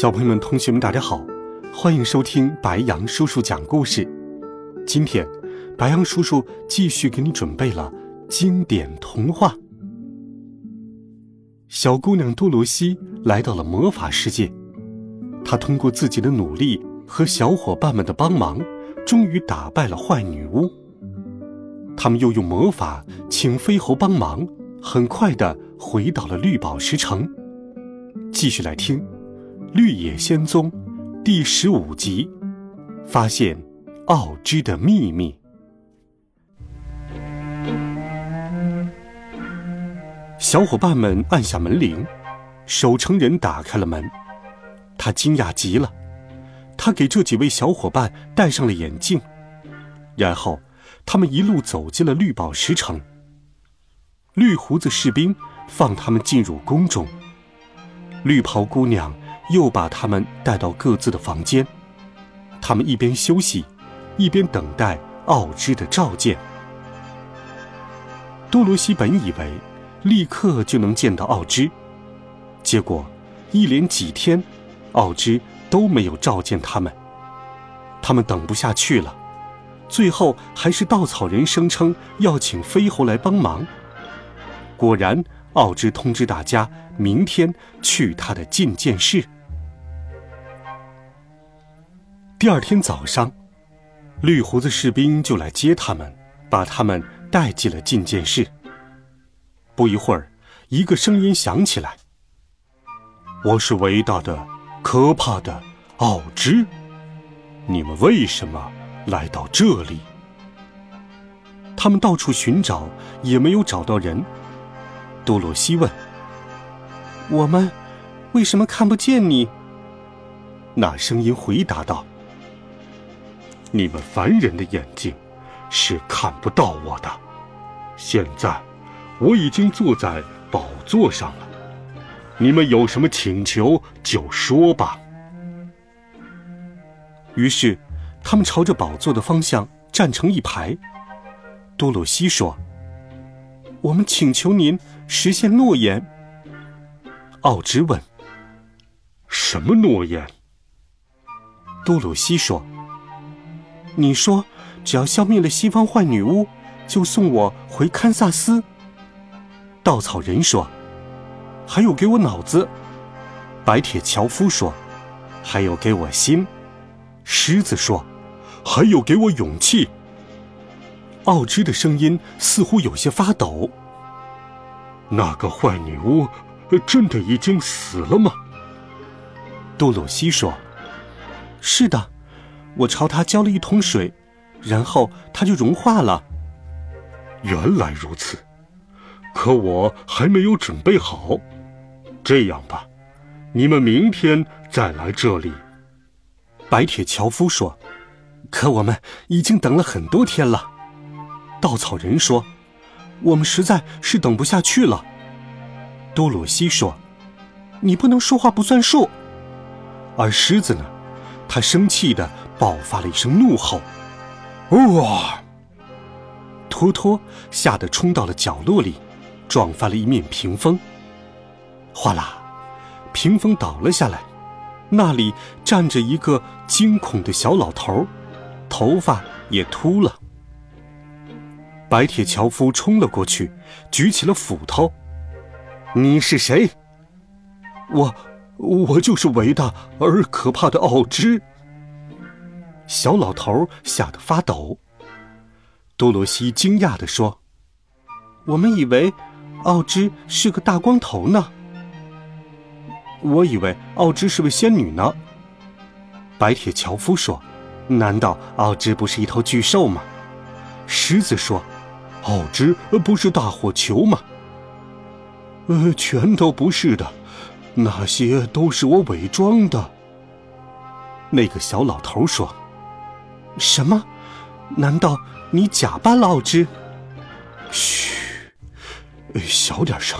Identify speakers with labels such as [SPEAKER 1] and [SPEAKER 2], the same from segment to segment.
[SPEAKER 1] 小朋友们、同学们，大家好，欢迎收听白羊叔叔讲故事。今天，白羊叔叔继续给你准备了经典童话。小姑娘多罗西来到了魔法世界，她通过自己的努力和小伙伴们的帮忙，终于打败了坏女巫。他们又用魔法请飞猴帮忙，很快的回到了绿宝石城。继续来听。《绿野仙踪》第十五集，发现奥芝的秘密。小伙伴们按下门铃，守城人打开了门。他惊讶极了，他给这几位小伙伴戴上了眼镜，然后他们一路走进了绿宝石城。绿胡子士兵放他们进入宫中，绿袍姑娘。又把他们带到各自的房间，他们一边休息，一边等待奥芝的召见。多罗西本以为立刻就能见到奥芝，结果一连几天，奥芝都没有召见他们。他们等不下去了，最后还是稻草人声称要请飞猴来帮忙。果然，奥芝通知大家明天去他的觐见室。第二天早上，绿胡子士兵就来接他们，把他们带进了觐见室。不一会儿，一个声音响起来：“我是伟大的、可怕的奥芝，你们为什么来到这里？”他们到处寻找，也没有找到人。多罗西问：“我们为什么看不见你？”那声音回答道。你们凡人的眼睛是看不到我的。现在我已经坐在宝座上了，你们有什么请求就说吧。于是，他们朝着宝座的方向站成一排。多洛西说：“我们请求您实现诺言。”奥芝问：“什么诺言？”多洛西说。你说，只要消灭了西方坏女巫，就送我回堪萨斯。稻草人说：“还有给我脑子。”白铁樵夫说：“还有给我心。”狮子说：“还有给我勇气。”奥芝的声音似乎有些发抖。那个坏女巫真的已经死了吗？多洛西说：“是的。”我朝他浇了一桶水，然后它就融化了。原来如此，可我还没有准备好。这样吧，你们明天再来这里。白铁樵夫说：“可我们已经等了很多天了。”稻草人说：“我们实在是等不下去了。”多罗西说：“你不能说话不算数。”而狮子呢？他生气的爆发了一声怒吼，哇！托托吓得冲到了角落里，撞翻了一面屏风。哗啦，屏风倒了下来，那里站着一个惊恐的小老头，头发也秃了。白铁樵夫冲了过去，举起了斧头。你是谁？我。我就是伟大而可怕的奥芝。小老头吓得发抖。多罗西惊讶地说：“我们以为奥芝是个大光头呢。我以为奥芝是位仙女呢。”白铁樵夫说：“难道奥芝不是一头巨兽吗？”狮子说：“奥芝不是大火球吗？”呃，全都不是的。那些都是我伪装的。那个小老头说：“
[SPEAKER 2] 什么？难道你假扮了奥之？”
[SPEAKER 1] 嘘，小点声。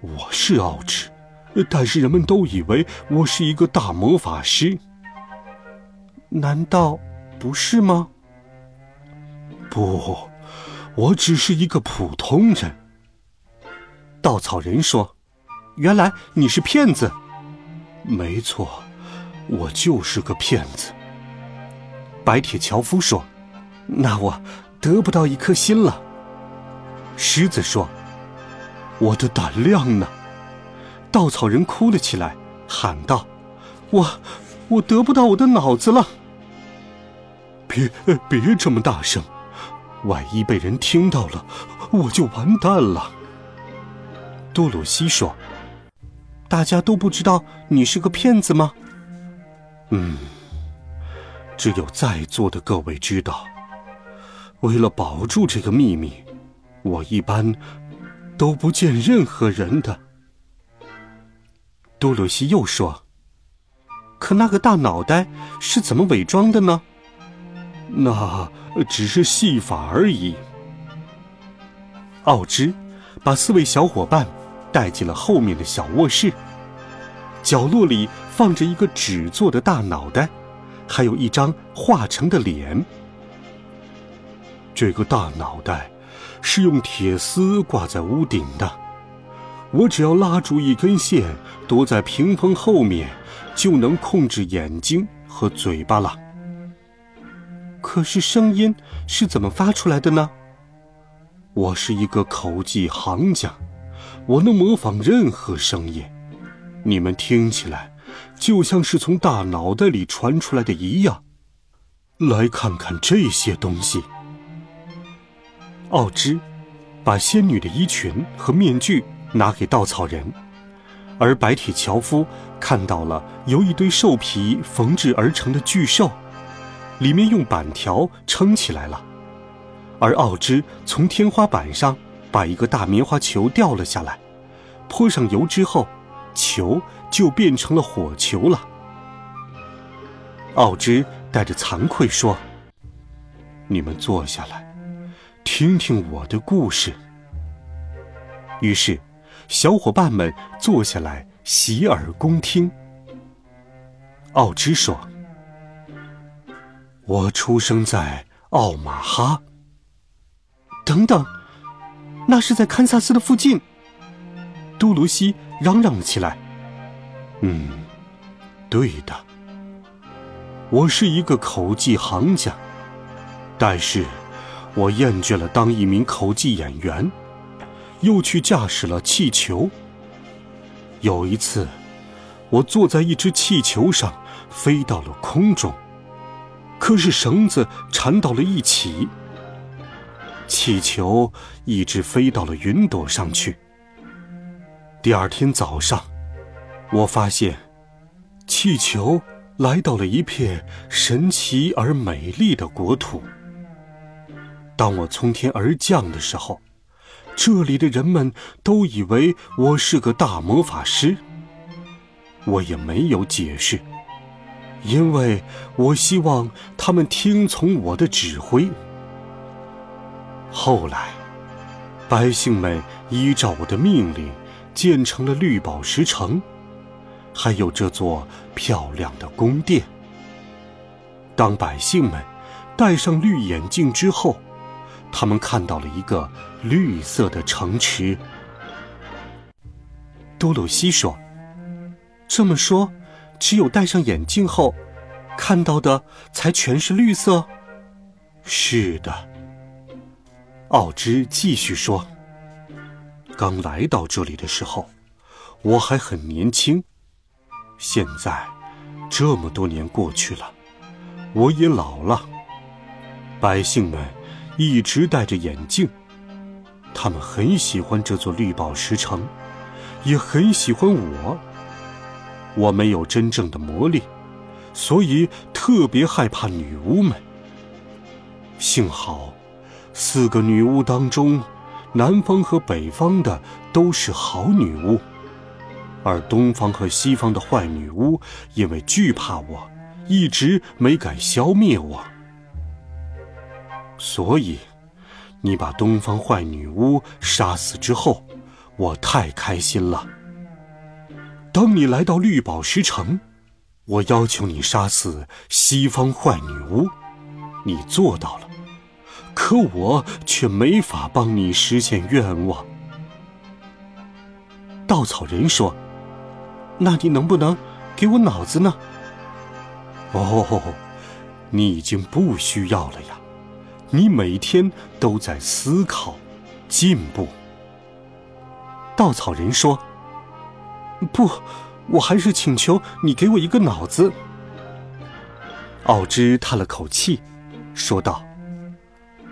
[SPEAKER 1] 我是奥之，但是人们都以为我是一个大魔法师。
[SPEAKER 2] 难道不是吗？
[SPEAKER 1] 不，我只是一个普通人。
[SPEAKER 2] 稻草人说：“原来你是骗子。”
[SPEAKER 1] 没错。我就是个骗子。
[SPEAKER 2] 白铁樵夫说：“那我得不到一颗心了。”
[SPEAKER 1] 狮子说：“我的胆量呢？”
[SPEAKER 2] 稻草人哭了起来，喊道：“我，我得不到我的脑子了！”
[SPEAKER 1] 别，别这么大声，万一被人听到了，我就完蛋了。
[SPEAKER 2] 多鲁西说：“大家都不知道你是个骗子吗？”
[SPEAKER 1] 嗯，只有在座的各位知道。为了保住这个秘密，我一般都不见任何人的。
[SPEAKER 2] 多鲁西又说：“可那个大脑袋是怎么伪装的呢？”
[SPEAKER 1] 那只是戏法而已。
[SPEAKER 2] 奥芝把四位小伙伴带进了后面的小卧室。角落里放着一个纸做的大脑袋，还有一张画成的脸。
[SPEAKER 1] 这个大脑袋是用铁丝挂在屋顶的，我只要拉住一根线，躲在屏风后面，就能控制眼睛和嘴巴了。
[SPEAKER 2] 可是声音是怎么发出来的呢？
[SPEAKER 1] 我是一个口技行家，我能模仿任何声音。你们听起来，就像是从大脑袋里传出来的一样。来看看这些东西。
[SPEAKER 2] 奥芝把仙女的衣裙和面具拿给稻草人，而白铁樵夫看到了由一堆兽皮缝制而成的巨兽，里面用板条撑起来了。而奥芝从天花板上把一个大棉花球掉了下来，泼上油之后。球就变成了火球了。奥芝带着惭愧说：“
[SPEAKER 1] 你们坐下来，听听我的故事。”
[SPEAKER 2] 于是，小伙伴们坐下来洗耳恭听。奥芝说：“
[SPEAKER 1] 我出生在奥马哈。”
[SPEAKER 2] 等等，那是在堪萨斯的附近。多卢西。嚷嚷了起来。
[SPEAKER 1] 嗯，对的，我是一个口技行家，但是，我厌倦了当一名口技演员，又去驾驶了气球。有一次，我坐在一只气球上，飞到了空中，可是绳子缠到了一起，气球一直飞到了云朵上去。第二天早上，我发现气球来到了一片神奇而美丽的国土。当我从天而降的时候，这里的人们都以为我是个大魔法师。我也没有解释，因为我希望他们听从我的指挥。后来，百姓们依照我的命令。建成了绿宝石城，还有这座漂亮的宫殿。当百姓们戴上绿眼镜之后，他们看到了一个绿色的城池。
[SPEAKER 2] 多鲁西说：“这么说，只有戴上眼镜后，看到的才全是绿色。”
[SPEAKER 1] 是的。奥芝继续说。刚来到这里的时候，我还很年轻。现在，这么多年过去了，我也老了。百姓们一直戴着眼镜，他们很喜欢这座绿宝石城，也很喜欢我。我没有真正的魔力，所以特别害怕女巫们。幸好，四个女巫当中。南方和北方的都是好女巫，而东方和西方的坏女巫因为惧怕我，一直没敢消灭我。所以，你把东方坏女巫杀死之后，我太开心了。当你来到绿宝石城，我要求你杀死西方坏女巫，你做到了，可我却没法帮你实现愿望。
[SPEAKER 2] 稻草人说：“那你能不能给我脑子呢？”
[SPEAKER 1] 哦，你已经不需要了呀，你每天都在思考，进步。
[SPEAKER 2] 稻草人说。不，我还是请求你给我一个脑子。
[SPEAKER 1] 奥芝叹了口气，说道：“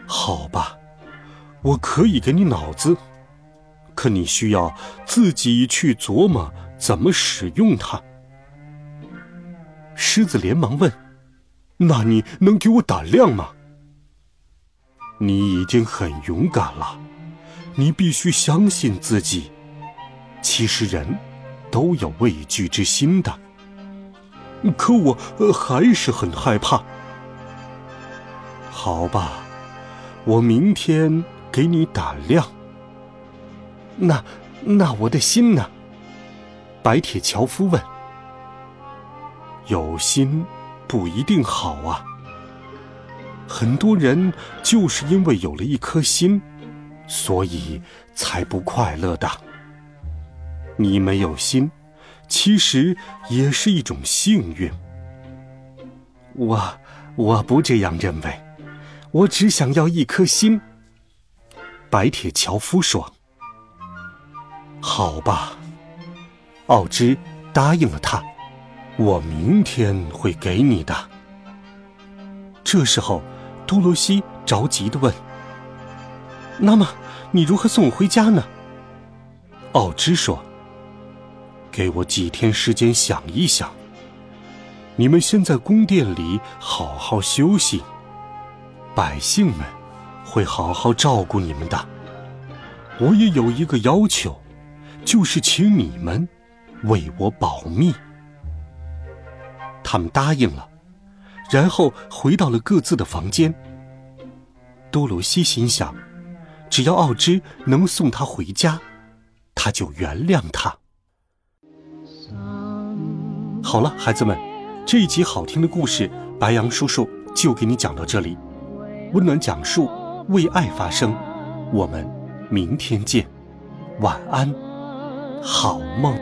[SPEAKER 1] 好吧，我可以给你脑子，可你需要自己去琢磨怎么使用它。”
[SPEAKER 2] 狮子连忙问：“
[SPEAKER 1] 那你能给我胆量吗？”你已经很勇敢了，你必须相信自己。其实人。都有畏惧之心的，可我还是很害怕。好吧，我明天给你胆量。
[SPEAKER 2] 那那我的心呢？白铁樵夫问。
[SPEAKER 1] 有心不一定好啊。很多人就是因为有了一颗心，所以才不快乐的。你没有心，其实也是一种幸运。
[SPEAKER 2] 我我不这样认为，我只想要一颗心。白铁樵夫说：“
[SPEAKER 1] 好吧。”奥芝答应了他，我明天会给你的。
[SPEAKER 2] 这时候，多罗西着急的问：“那么，你如何送我回家呢？”
[SPEAKER 1] 奥芝说。给我几天时间想一想。你们先在宫殿里好好休息，百姓们会好好照顾你们的。我也有一个要求，就是请你们为我保密。
[SPEAKER 2] 他们答应了，然后回到了各自的房间。多罗西心想，只要奥芝能送他回家，他就原谅他。好了，孩子们，这一集好听的故事，白杨叔叔就给你讲到这里。温暖讲述，为爱发声。我们明天见，晚安，好梦。